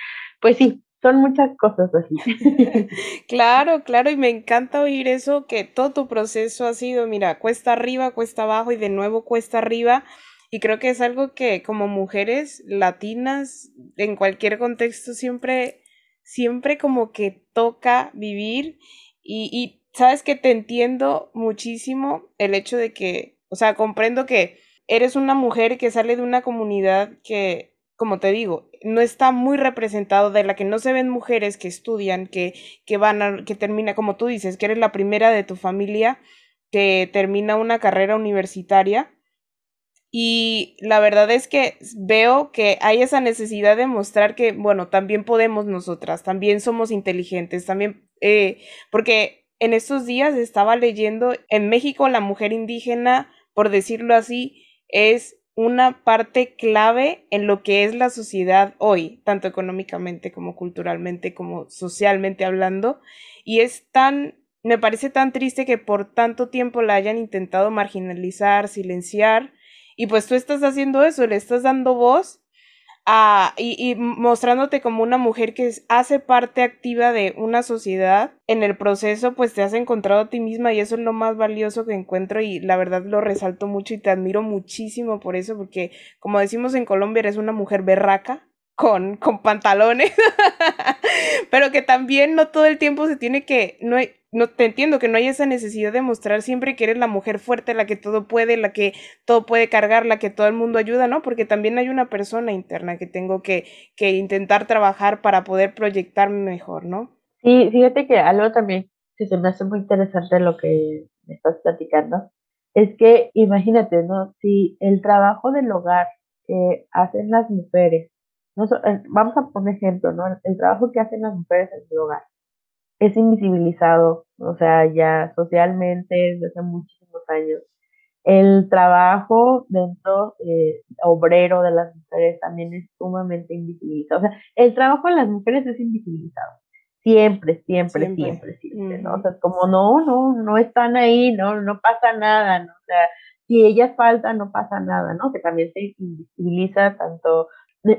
pues sí, son muchas cosas así. claro, claro, y me encanta oír eso, que todo tu proceso ha sido, mira, cuesta arriba, cuesta abajo y de nuevo cuesta arriba. Y creo que es algo que como mujeres latinas, en cualquier contexto, siempre siempre como que toca vivir y, y sabes que te entiendo muchísimo el hecho de que, o sea, comprendo que eres una mujer que sale de una comunidad que, como te digo, no está muy representado, de la que no se ven mujeres que estudian, que, que van a, que termina, como tú dices, que eres la primera de tu familia que termina una carrera universitaria. Y la verdad es que veo que hay esa necesidad de mostrar que, bueno, también podemos nosotras, también somos inteligentes, también, eh, porque en estos días estaba leyendo, en México la mujer indígena, por decirlo así, es una parte clave en lo que es la sociedad hoy, tanto económicamente como culturalmente, como socialmente hablando, y es tan, me parece tan triste que por tanto tiempo la hayan intentado marginalizar, silenciar, y pues tú estás haciendo eso, le estás dando voz y, mostrándote como una mujer que hace parte activa de una sociedad. En el proceso, pues te has encontrado a ti misma y eso es lo más valioso que encuentro y la verdad lo resalto mucho y te admiro muchísimo por eso, porque como decimos en Colombia, eres una mujer berraca. Con, con pantalones, pero que también no todo el tiempo se tiene que, no no te entiendo que no hay esa necesidad de mostrar siempre que eres la mujer fuerte, la que todo puede, la que todo puede cargar, la que todo el mundo ayuda, ¿no? Porque también hay una persona interna que tengo que, que intentar trabajar para poder proyectarme mejor, ¿no? Sí, fíjate que algo también que se me hace muy interesante lo que me estás platicando, es que imagínate, ¿no? Si el trabajo del hogar que hacen las mujeres, no, eh, vamos a poner ejemplo, ¿no? El trabajo que hacen las mujeres en el hogar es invisibilizado, o sea, ya socialmente desde hace muchísimos años. El trabajo dentro eh, obrero de las mujeres también es sumamente invisibilizado. O sea, el trabajo de las mujeres es invisibilizado. Siempre, siempre, siempre, siempre, ¿no? O sea, como no, no, no están ahí, no, no pasa nada, ¿no? O sea, si ellas faltan, no pasa nada, ¿no? Que también se invisibiliza tanto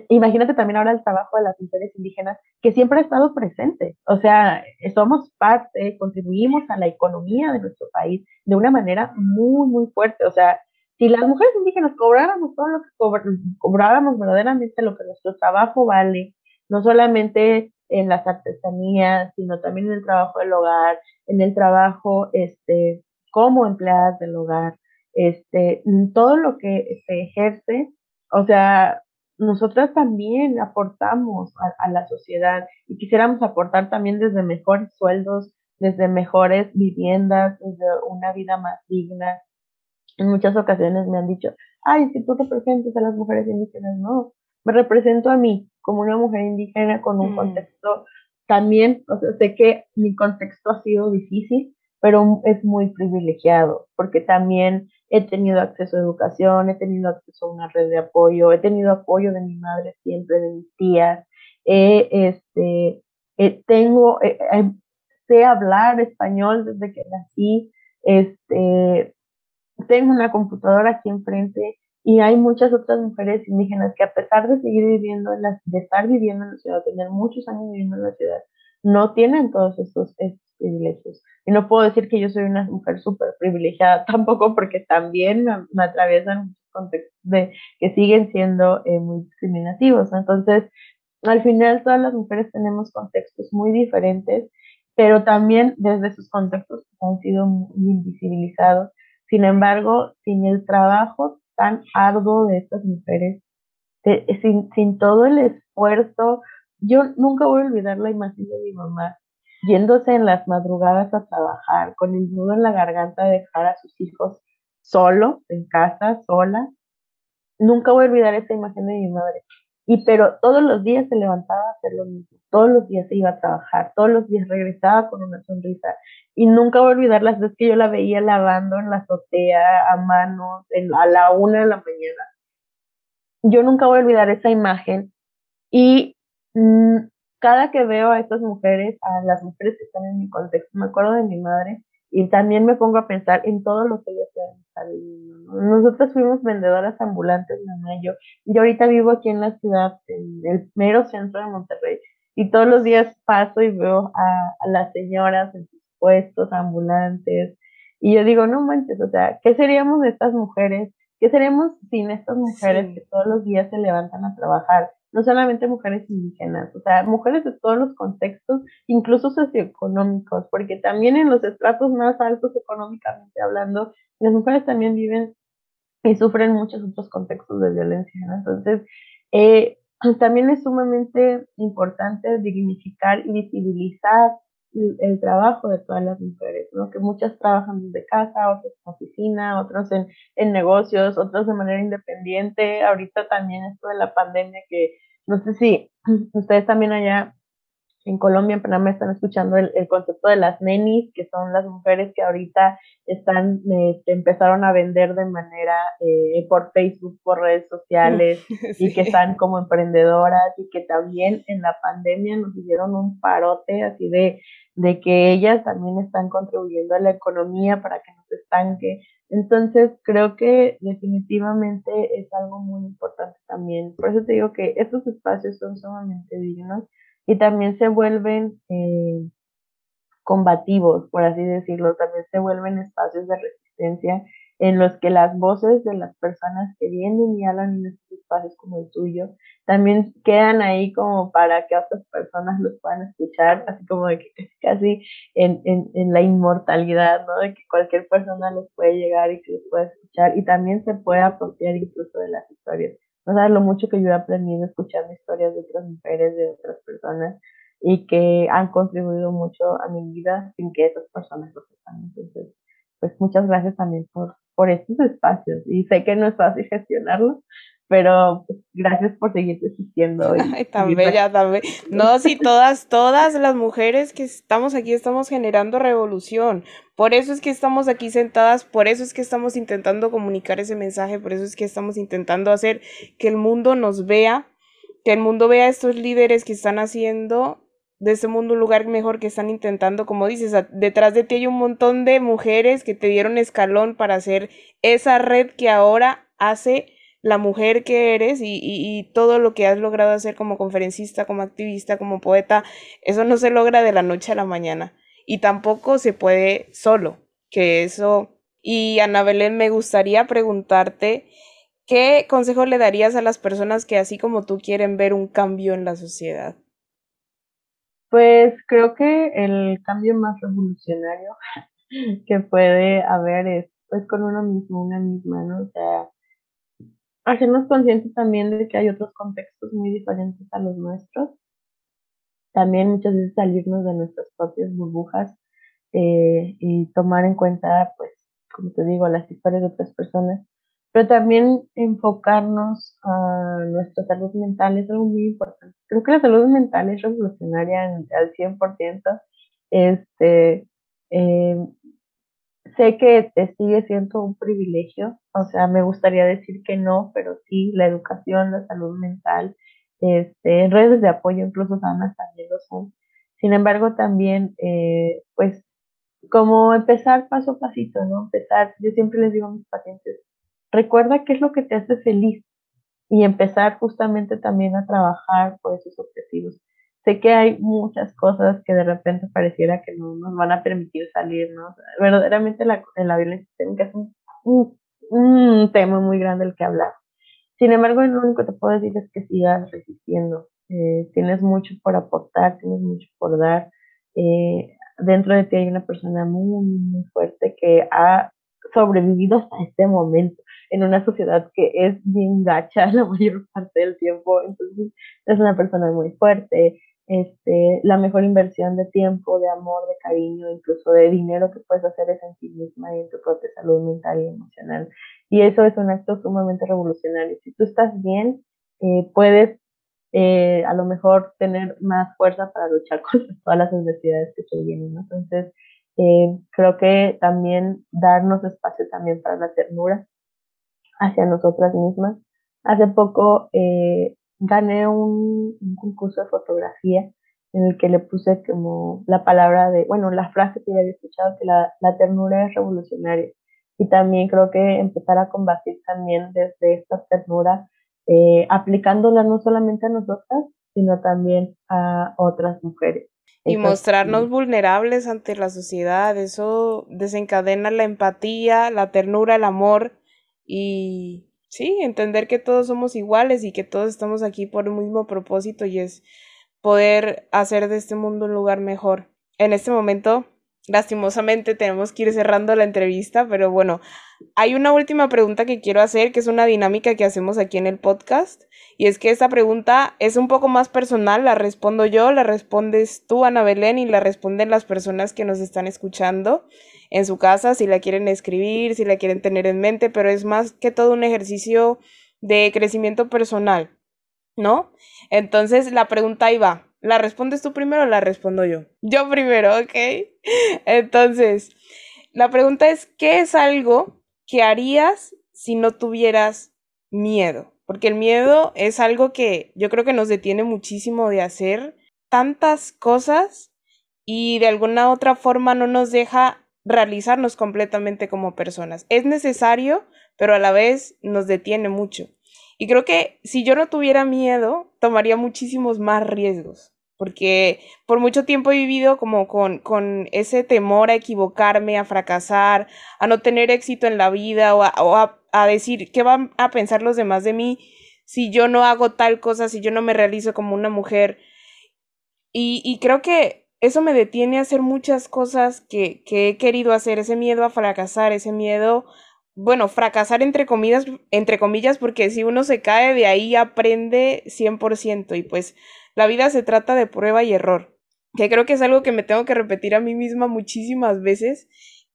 imagínate también ahora el trabajo de las mujeres indígenas, que siempre ha estado presente. O sea, somos parte, contribuimos a la economía de nuestro país de una manera muy, muy fuerte. O sea, si las mujeres indígenas cobráramos todo lo que cobráramos verdaderamente lo que nuestro trabajo vale, no solamente en las artesanías, sino también en el trabajo del hogar, en el trabajo este, como empleadas del hogar, este, todo lo que se ejerce, o sea, nosotras también aportamos a, la sociedad y quisiéramos aportar también desde mejores sueldos, desde mejores viviendas, desde una vida más digna. En muchas ocasiones me han dicho, ay, si tú representas a las mujeres indígenas, no, me represento a mí como una mujer indígena con un mm. contexto también, o sea, sé que mi contexto ha sido difícil, pero es muy privilegiado, porque también he tenido acceso a educación, he tenido acceso a una red de apoyo, he tenido apoyo de mi madre siempre, de mis tías, este, tengo, sé hablar español desde que nací, este, tengo una computadora aquí enfrente y hay muchas otras mujeres indígenas que a pesar de seguir viviendo en la, de estar viviendo en la ciudad, tener muchos años viviendo en la ciudad, no tienen todos estos, estos privilegios. Y no puedo decir que yo soy una mujer súper privilegiada tampoco, porque también me, atraviesan contextos de, que siguen siendo eh, muy discriminativos. Entonces, al final todas las mujeres tenemos contextos muy diferentes, pero también desde sus contextos han sido muy invisibilizados. Sin embargo, sin el trabajo tan arduo de estas mujeres, sin, sin todo el esfuerzo, yo nunca voy a olvidar la imagen de mi mamá yéndose en las madrugadas a trabajar, con el nudo en la garganta de dejar a sus hijos solos, en casa, sola. Nunca voy a olvidar esa imagen de mi madre. Y pero todos los días se levantaba a hacer lo mismo, todos los días se iba a trabajar, todos los días regresaba con una sonrisa. Y nunca voy a olvidar las veces que yo la veía lavando en la azotea a manos a la una de la mañana. Yo nunca voy a olvidar esa imagen. Y mm, cada que veo a estas mujeres, a las mujeres que están en mi contexto, me acuerdo de mi madre y también me pongo a pensar en todo lo que ellas están viviendo. Nosotros fuimos vendedoras ambulantes, mamá y yo, y ahorita vivo aquí en la ciudad, en el mero centro de Monterrey, y todos los días paso y veo a, a las señoras en sus puestos ambulantes, y yo digo, no manches, o sea, ¿qué seríamos de estas mujeres? ¿Qué seríamos sin estas mujeres que todos los días se levantan a trabajar? No solamente mujeres indígenas, o sea, mujeres de todos los contextos, incluso socioeconómicos, porque también en los estratos más altos económicamente hablando, las mujeres también viven y sufren muchos otros contextos de violencia. Entonces, eh, también es sumamente importante dignificar y visibilizar el, trabajo de todas las mujeres, ¿no? que muchas trabajan desde casa, otras en oficina, otros en, en negocios, otros de manera independiente. Ahorita también esto de la pandemia que no sé si ustedes también allá en Colombia, en Panamá, están escuchando el, concepto de las nenis, que son las mujeres que ahorita están, este, empezaron a vender de manera eh, por Facebook, por redes sociales, y que están como emprendedoras, y que también en la pandemia nos hicieron un parote así de, de que ellas también están contribuyendo a la economía para que no se estanque. Entonces, creo que definitivamente es algo muy importante también. Por eso te digo que estos espacios son sumamente dignos y también se vuelven eh, combativos, por así decirlo, también se vuelven espacios de resistencia en los que las voces de las personas que vienen y hablan en estos espacios como el tuyo también quedan ahí como para que otras personas los puedan escuchar, así como de que casi en, en, en la inmortalidad, ¿no? De que cualquier persona los puede llegar y que los puede escuchar y también se puede apropiar incluso de las historias. No sabes lo mucho que yo he aprendido escuchando historias de otras mujeres, de otras personas y que han contribuido mucho a mi vida sin que esas personas lo sepan. Entonces, pues muchas gracias también por, por estos espacios y sé que no es fácil gestionarlo, pero gracias por seguir existiendo. Ay, tan bella, tan bella. No, sí, todas, todas las mujeres que estamos aquí estamos generando revolución. Por eso es que estamos aquí sentadas, por eso es que estamos intentando comunicar ese mensaje, por eso es que estamos intentando hacer que el mundo nos vea, que el mundo vea a estos líderes que están haciendo de ese mundo un lugar mejor que están intentando, como dices, detrás de ti hay un montón de mujeres que te dieron escalón para hacer esa red que ahora hace la mujer que eres y, todo lo que has logrado hacer como conferencista, como activista, como poeta, eso no se logra de la noche a la mañana y tampoco se puede solo, que eso... Y Ana Belén, me gustaría preguntarte, ¿qué consejo le darías a las personas que así como tú quieren ver un cambio en la sociedad? Pues creo que el cambio más revolucionario que puede haber es pues con uno mismo, una misma, ¿no? O sea, hacernos conscientes también de que hay otros contextos muy diferentes a los nuestros. También muchas veces salirnos de nuestras propias burbujas eh, y tomar en cuenta, pues, como te digo, las historias de otras personas, pero también enfocarnos a nuestra salud mental es algo muy importante. Creo que la salud mental es revolucionaria al 100%. Este, eh, sé que te sigue siendo un privilegio, o sea, me gustaría decir que no, pero sí, la educación, la salud mental, este, redes de apoyo incluso sanas también lo son. Sin embargo, también, eh, pues, como empezar paso a pasito, ¿no? Empezar, yo siempre les digo a mis pacientes, recuerda qué es lo que te hace feliz y empezar justamente también a trabajar por esos objetivos sé que hay muchas cosas que de repente pareciera que no nos van a permitir salir, ¿no? verdaderamente la, la violencia sistémica es un, un, tema muy grande del que hablar. Sin embargo, lo único que te puedo decir es que sigas resistiendo. Eh, tienes mucho por aportar, tienes mucho por dar. Eh, dentro de ti hay una persona muy, muy fuerte que ha sobrevivido hasta este momento en una sociedad que es bien gacha la mayor parte del tiempo. Entonces, es una persona muy fuerte, este, la mejor inversión de tiempo, de amor, de cariño, incluso de dinero que puedes hacer es en ti misma y en tu propia salud mental y emocional. Y eso es un acto sumamente revolucionario. Si tú estás bien, eh, puedes eh, a lo mejor tener más fuerza para luchar contra todas las adversidades que se vienen. Entonces, eh, creo que también darnos espacio también para la ternura hacia nosotras mismas. Hace poco eh, gané un, concurso de fotografía en el que le puse como la palabra de, bueno, la frase que ya había escuchado, que la, la ternura es revolucionaria. Y también creo que empezar a combatir también desde esta ternura, eh, aplicándola no solamente a nosotras, sino también a otras mujeres. Y mostrarnos vulnerables ante la sociedad, eso desencadena la empatía, la ternura, el amor y sí, entender que todos somos iguales y que todos estamos aquí por un mismo propósito y es poder hacer de este mundo un lugar mejor. En este momento, lastimosamente, tenemos que ir cerrando la entrevista, pero bueno, hay una última pregunta que quiero hacer, que es una dinámica que hacemos aquí en el podcast, y es que esta pregunta es un poco más personal, la respondo yo, la respondes tú, Ana Belén, y la responden las personas que nos están escuchando en su casa, si la quieren escribir, si la quieren tener en mente, pero es más que todo un ejercicio de crecimiento personal, ¿no? Entonces la pregunta ahí va. ¿La respondes tú primero o la respondo yo? Yo primero, ¿ok? Entonces, la pregunta es, ¿qué es algo que harías si no tuvieras miedo? Porque el miedo es algo que yo creo que nos detiene muchísimo de hacer tantas cosas y de alguna otra forma no nos deja realizarnos completamente como personas. Es necesario, pero a la vez nos detiene mucho. Y creo que si yo no tuviera miedo, tomaría muchísimos más riesgos, porque por mucho tiempo he vivido como con, con ese temor a equivocarme, a fracasar, a no tener éxito en la vida o a, a decir qué van a pensar los demás de mí si yo no hago tal cosa, si yo no me realizo como una mujer. Y, y creo que eso me detiene a hacer muchas cosas que, que he querido hacer, ese miedo a fracasar, ese miedo, bueno, fracasar entre comillas, entre comillas, porque si uno se cae de ahí aprende 100% y pues la vida se trata de prueba y error, que creo que es algo que me tengo que repetir a mí misma muchísimas veces,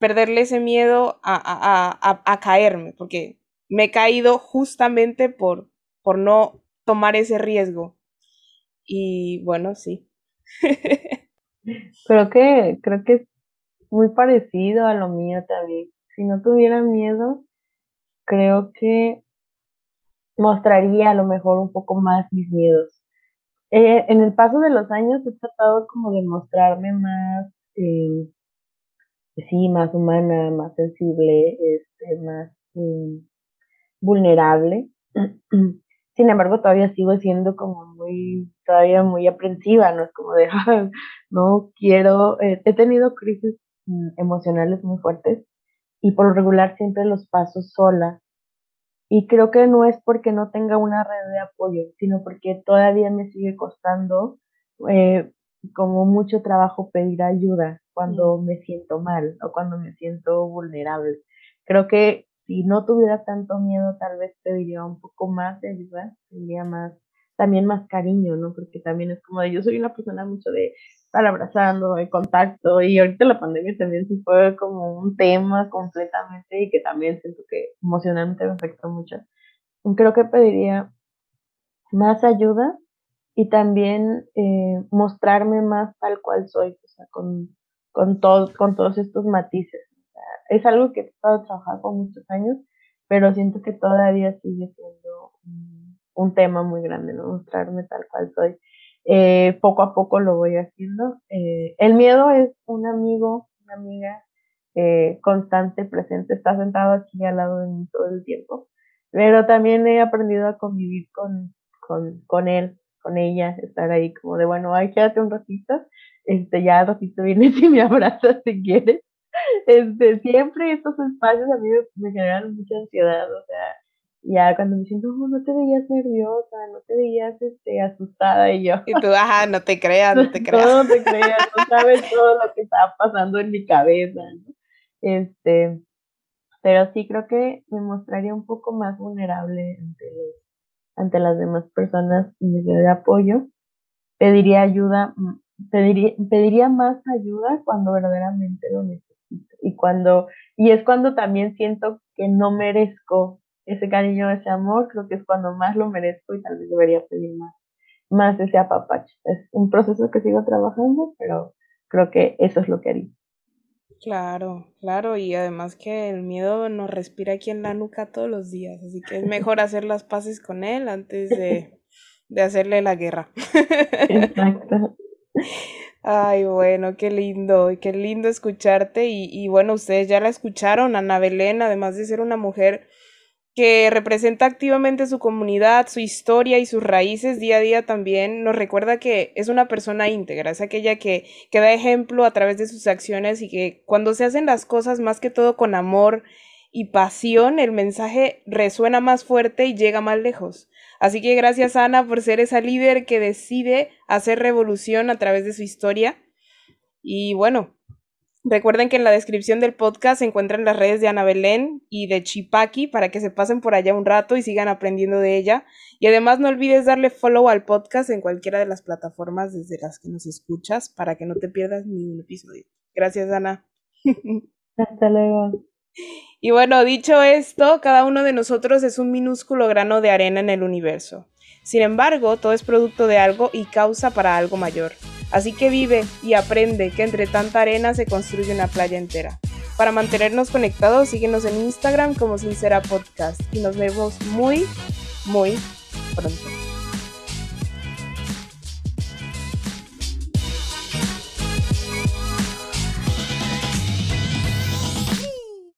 perderle ese miedo a, a, a, a caerme, porque me he caído justamente por, por no tomar ese riesgo. Y bueno, sí. Creo que, creo que es muy parecido a lo mío también. Si no tuviera miedo, creo que mostraría a lo mejor un poco más mis miedos. Eh, en el paso de los años he tratado como de mostrarme más, eh, sí, más humana, más sensible, este, más eh, vulnerable. Sin embargo, todavía sigo siendo como muy, todavía muy aprensiva, ¿no? Es como de, no quiero, eh, he tenido crisis mm, emocionales muy fuertes y por lo regular siempre los paso sola. Y creo que no es porque no tenga una red de apoyo, sino porque todavía me sigue costando eh, como mucho trabajo pedir ayuda cuando me siento mal o cuando me siento vulnerable. Creo que si no tuviera tanto miedo, tal vez pediría un poco más de ayuda, tendría más, también más cariño, ¿no? Porque también es como de, yo soy una persona mucho de estar abrazando, de contacto, y ahorita la pandemia también se fue como un tema completamente y que también siento que emocionalmente me afectó mucho. Creo que pediría más ayuda y también eh, mostrarme más tal cual soy, o sea, con, con, con todos estos matices es algo que he estado trabajando muchos años, pero siento que todavía sigue siendo un, tema muy grande, ¿no? Mostrarme tal cual soy. Eh, poco a poco lo voy haciendo. Eh, el miedo es un amigo, una amiga eh, constante, presente, está sentado aquí al lado de mí todo el tiempo, pero también he aprendido a convivir con, con, con él, con ella, estar ahí como de, bueno, ay, quédate un ratito, este, ya ratito vienes y me abrazas si quieres, este, siempre estos espacios a mí me, generan mucha ansiedad, o sea, ya cuando me siento, oh, no te veías nerviosa, no te veías este, asustada y yo. Y tú, ajá, no te creas, no te creas. No, te creas, no sabes todo lo que está pasando en mi cabeza, ¿no? Este, pero sí creo que me mostraría un poco más vulnerable ante, ante las demás personas y me de apoyo. pediría ayuda, mm, pediría, pediría más ayuda cuando verdaderamente lo necesito. Y cuando, y es cuando también siento que no merezco ese cariño, ese amor, creo que es cuando más lo merezco y tal vez debería pedir más, más ese apapacho. Es un proceso que sigo trabajando, pero creo que eso es lo que haría. Claro, claro, y además que el miedo nos respira aquí en la nuca todos los días, así que es mejor hacer las paces con él antes de, de hacerle la guerra. Exacto. Ay, bueno, qué lindo, qué lindo escucharte y, y bueno, ustedes ya la escucharon, Ana Belén, además de ser una mujer que representa activamente su comunidad, su historia y sus raíces día a día también nos recuerda que es una persona íntegra, es aquella que, que da ejemplo a través de sus acciones y que cuando se hacen las cosas más que todo con amor y pasión, el mensaje resuena más fuerte y llega más lejos. Así que gracias Ana por ser esa líder que decide hacer revolución a través de su historia. Y bueno, Recuerden que en la descripción del podcast se encuentran las redes de Ana Belén y de Chipaki para que se pasen por allá un rato y sigan aprendiendo de ella. Y además no olvides darle follow al podcast en cualquiera de las plataformas desde las que nos escuchas para que no te pierdas ningún episodio. Gracias, Ana. Hasta luego. Y bueno, dicho esto, cada uno de nosotros es un minúsculo grano de arena en el universo. Sin embargo, todo es producto de algo y causa para algo mayor. Así que vive y aprende que entre tanta arena se construye una playa entera. Para mantenernos conectados, síguenos en Instagram como Sincera Podcast y nos vemos muy, muy pronto.